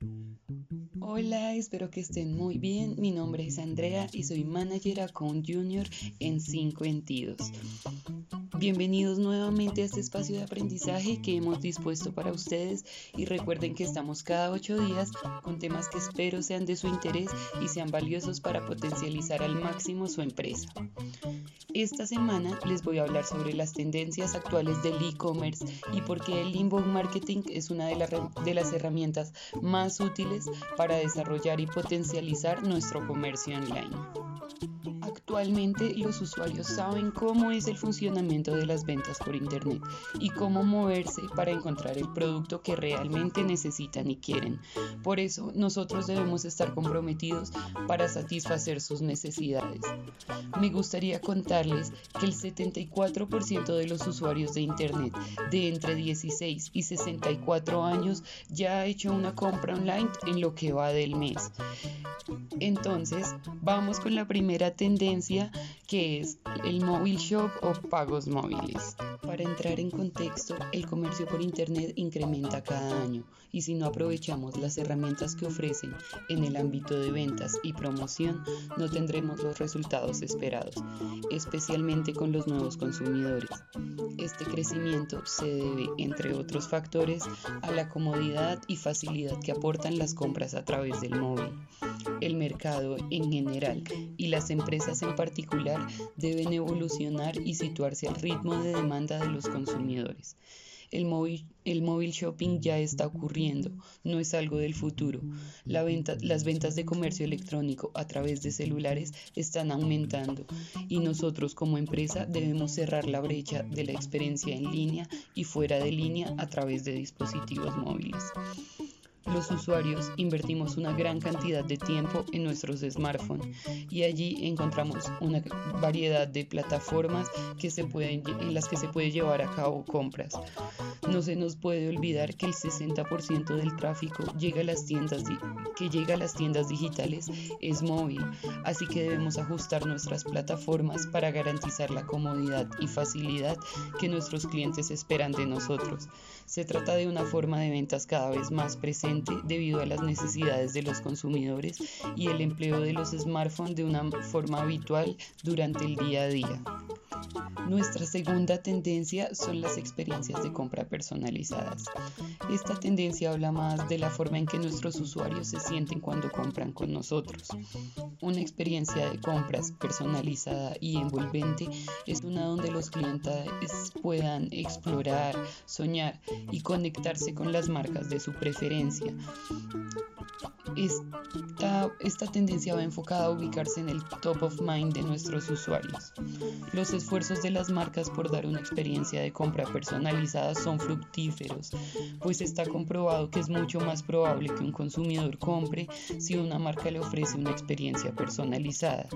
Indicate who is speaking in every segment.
Speaker 1: Doom, doom, doom. Hola, espero que estén muy bien. Mi nombre es Andrea y soy manager account junior en 5 Sentidos. Bienvenidos nuevamente a este espacio de aprendizaje que hemos dispuesto para ustedes y recuerden que estamos cada ocho días con temas que espero sean de su interés y sean valiosos para potencializar al máximo su empresa. Esta semana les voy a hablar sobre las tendencias actuales del e-commerce y por qué el inbound marketing es una de, de las herramientas más útiles para desarrollar y potencializar nuestro comercio online. Actualmente los usuarios saben cómo es el funcionamiento de las ventas por Internet y cómo moverse para encontrar el producto que realmente necesitan y quieren. Por eso nosotros debemos estar comprometidos para satisfacer sus necesidades. Me gustaría contarles que el 74% de los usuarios de Internet de entre 16 y 64 años ya ha hecho una compra online en lo que va del mes. Entonces, vamos con la primera tendencia que es el móvil shop o pagos móviles. Para entrar en contexto, el comercio por Internet incrementa cada año y si no aprovechamos las herramientas que ofrecen en el ámbito de ventas y promoción, no tendremos los resultados esperados, especialmente con los nuevos consumidores. Este crecimiento se debe, entre otros factores, a la comodidad y facilidad que aportan las compras a través del móvil el mercado en general y las empresas en particular deben evolucionar y situarse al ritmo de demanda de los consumidores. El móvil, el shopping ya está ocurriendo, no es algo del futuro. Las ventas de comercio electrónico a través de celulares están aumentando y nosotros como empresa debemos cerrar la brecha de la experiencia en línea y fuera de línea a través de dispositivos móviles los usuarios invertimos una gran cantidad de tiempo en nuestros smartphones y allí encontramos una variedad de plataformas en las que se puede llevar a cabo compras. No se nos puede olvidar que el 60% del tráfico llega a las tiendas que llega a las tiendas digitales es móvil, así que debemos ajustar nuestras plataformas para garantizar la comodidad y facilidad que nuestros clientes esperan de nosotros. Se trata de una forma de ventas cada vez más presente debido a las necesidades de los consumidores y el empleo de los smartphones de una forma habitual durante el día a día. Nuestra segunda tendencia son las experiencias de compra personalizadas. Esta tendencia habla más de la forma en que nuestros usuarios se sienten cuando compran con nosotros. Una experiencia de compras personalizada y envolvente es una donde los clientes puedan explorar, soñar y conectarse con las marcas de su preferencia. Esta, esta, tendencia va enfocada a ubicarse en el top of mind de nuestros usuarios. Los esfuerzos de las marcas por dar una experiencia de compra personalizada son fructíferos, pues está comprobado que es mucho más probable que un consumidor compre si una marca le ofrece una experiencia personalizada.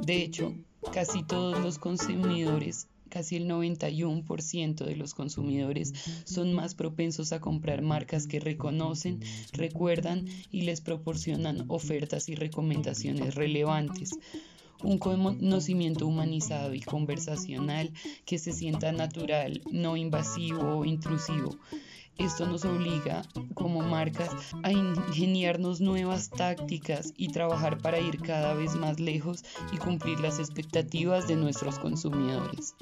Speaker 1: De hecho, casi todos los consumidores casi el 91% de los consumidores son más propensos a comprar marcas que reconocen, recuerdan y les proporcionan ofertas y recomendaciones relevantes un conocimiento humanizado y conversacional que se sienta natural, no invasivo o intrusivo. Esto nos obliga como marcas a ingeniarnos nuevas tácticas y trabajar para ir cada vez más lejos y cumplir las expectativas de nuestros consumidores.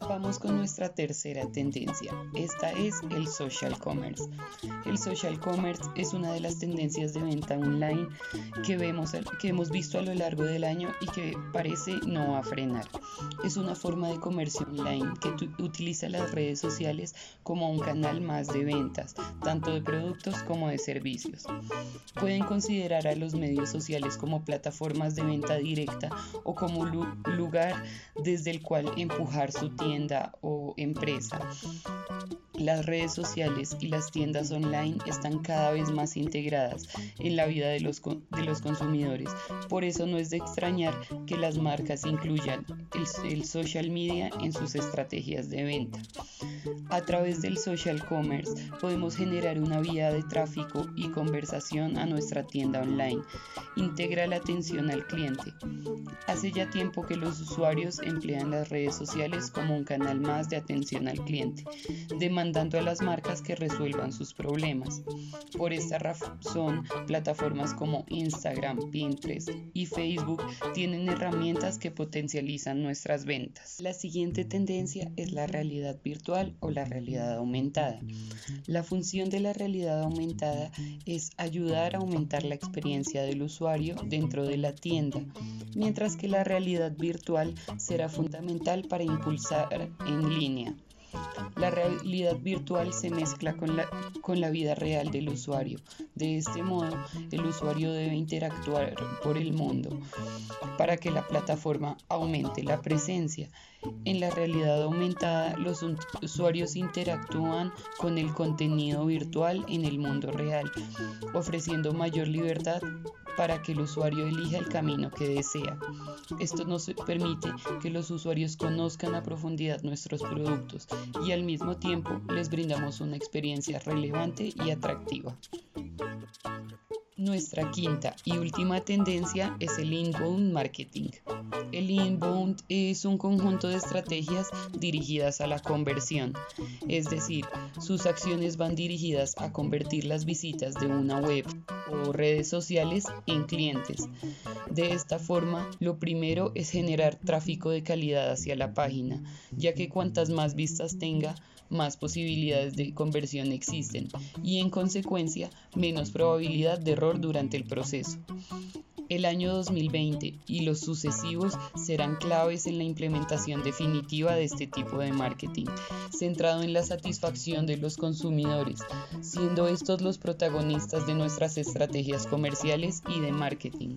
Speaker 1: Vamos con nuestra tercera tendencia. Esta es el social commerce. El social commerce es una de las tendencias de venta online que, vemos, que hemos visto a lo largo del año y que parece no va frenar. Es una forma de comercio online que utiliza las redes sociales como un canal más de ventas, tanto de productos como de servicios. Pueden considerar a los medios sociales como plataformas de venta directa o como lugar desde el cual empujar su tienda o empresa. Las redes sociales y las tiendas online están cada vez más integradas en la vida de los, de los consumidores. Por eso no es de extrañar que las marcas incluyan el, social media en sus estrategias de venta. A través del social commerce podemos generar una vía de tráfico y conversación a nuestra tienda online. Integra la atención al cliente. Hace ya tiempo que los usuarios emplean las redes sociales como un canal más de atención al cliente, demandando a las marcas que resuelvan sus problemas. Por esta razón, plataformas como Instagram, Pinterest y Facebook tienen herramientas que potencializan nuestras ventas. La siguiente tendencia es la realidad virtual o la realidad aumentada. La función de la realidad aumentada es ayudar a aumentar la experiencia del usuario dentro de la tienda, mientras que la realidad virtual será fundamental para impulsar en línea. La realidad virtual se mezcla con la, con la vida real del usuario. De este modo, el usuario debe interactuar por el mundo para que la plataforma aumente la presencia. En la realidad aumentada, los usuarios interactúan con el contenido virtual en el mundo real, ofreciendo mayor libertad para que el usuario elija el camino que desea. Esto nos permite que los usuarios conozcan a profundidad nuestros productos y al mismo tiempo les brindamos una experiencia relevante y atractiva. Nuestra quinta y última tendencia es el inbound marketing. El inbound es un conjunto de estrategias dirigidas a la conversión, es decir, sus acciones van dirigidas a convertir las visitas de una web o redes sociales en clientes. De esta forma, lo primero es generar tráfico de calidad hacia la página, ya que cuantas más vistas tenga, más posibilidades de conversión existen y en consecuencia menos probabilidad de error durante el proceso. El año 2020 y los sucesivos serán claves en la implementación definitiva de este tipo de marketing, centrado en la satisfacción de los consumidores, siendo estos los protagonistas de nuestras estrategias comerciales y de marketing.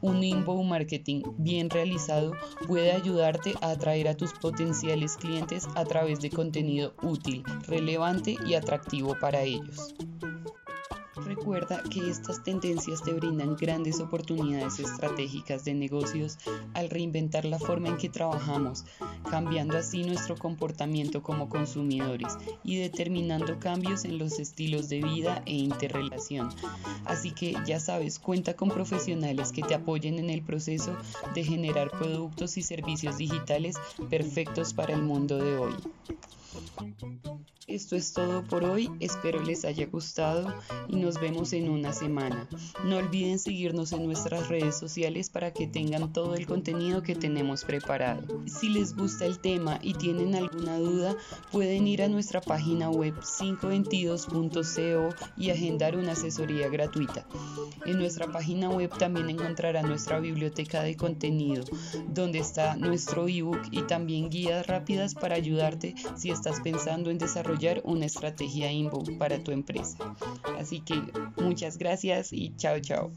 Speaker 1: Un inbound marketing bien realizado puede ayudarte a atraer a tus potenciales clientes a través de contenido útil, relevante y atractivo para ellos. Recuerda que estas tendencias te brindan grandes oportunidades estratégicas de negocios al reinventar la forma en que trabajamos, cambiando así nuestro comportamiento como consumidores y determinando cambios en los estilos de vida e interrelación. Así que ya sabes, cuenta con profesionales que te apoyen en el proceso de generar productos y servicios digitales perfectos para el mundo de hoy. Esto es todo por hoy, espero les haya gustado y nos vemos en una semana. No olviden seguirnos en nuestras redes sociales para que tengan todo el contenido que tenemos preparado. Si les gusta el tema y tienen alguna duda, pueden ir a nuestra página web 522.co y agendar una asesoría gratuita. En nuestra página web también encontrará nuestra biblioteca de contenido, donde está nuestro ebook y también guías rápidas para ayudarte si estás pensando en desarrollar una estrategia inbound para tu empresa. Así que muchas gracias y chao chao.